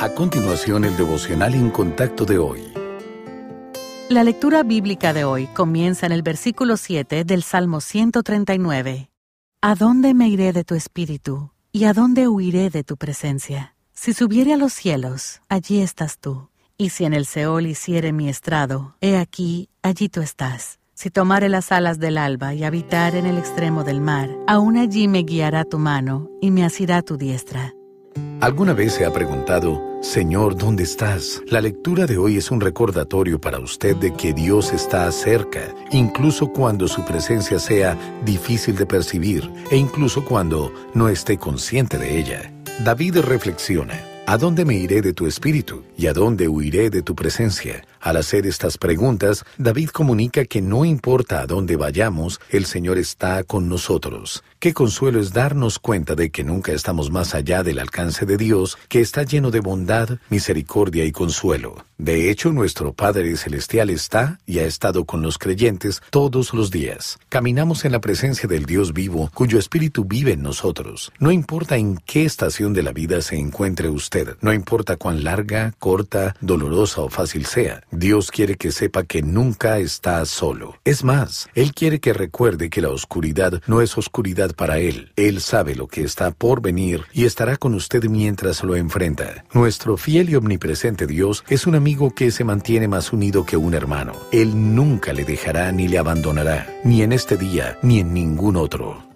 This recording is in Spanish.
A continuación, el devocional en contacto de hoy. La lectura bíblica de hoy comienza en el versículo 7 del Salmo 139. ¿A dónde me iré de tu espíritu? ¿Y a dónde huiré de tu presencia? Si subiere a los cielos, allí estás tú. Y si en el Seol hiciere mi estrado, he aquí, allí tú estás. Si tomare las alas del alba y habitar en el extremo del mar, aún allí me guiará tu mano y me asirá tu diestra. ¿Alguna vez se ha preguntado, Señor, ¿dónde estás? La lectura de hoy es un recordatorio para usted de que Dios está cerca, incluso cuando su presencia sea difícil de percibir e incluso cuando no esté consciente de ella. David reflexiona. ¿A dónde me iré de tu espíritu? ¿Y a dónde huiré de tu presencia? Al hacer estas preguntas, David comunica que no importa a dónde vayamos, el Señor está con nosotros. Qué consuelo es darnos cuenta de que nunca estamos más allá del alcance de Dios, que está lleno de bondad, misericordia y consuelo. De hecho, nuestro Padre Celestial está y ha estado con los creyentes todos los días. Caminamos en la presencia del Dios vivo, cuyo espíritu vive en nosotros. No importa en qué estación de la vida se encuentre usted, no importa cuán larga, corta, dolorosa o fácil sea. Dios quiere que sepa que nunca está solo. Es más, Él quiere que recuerde que la oscuridad no es oscuridad para Él. Él sabe lo que está por venir y estará con usted mientras lo enfrenta. Nuestro fiel y omnipresente Dios es un amigo que se mantiene más unido que un hermano. Él nunca le dejará ni le abandonará, ni en este día, ni en ningún otro.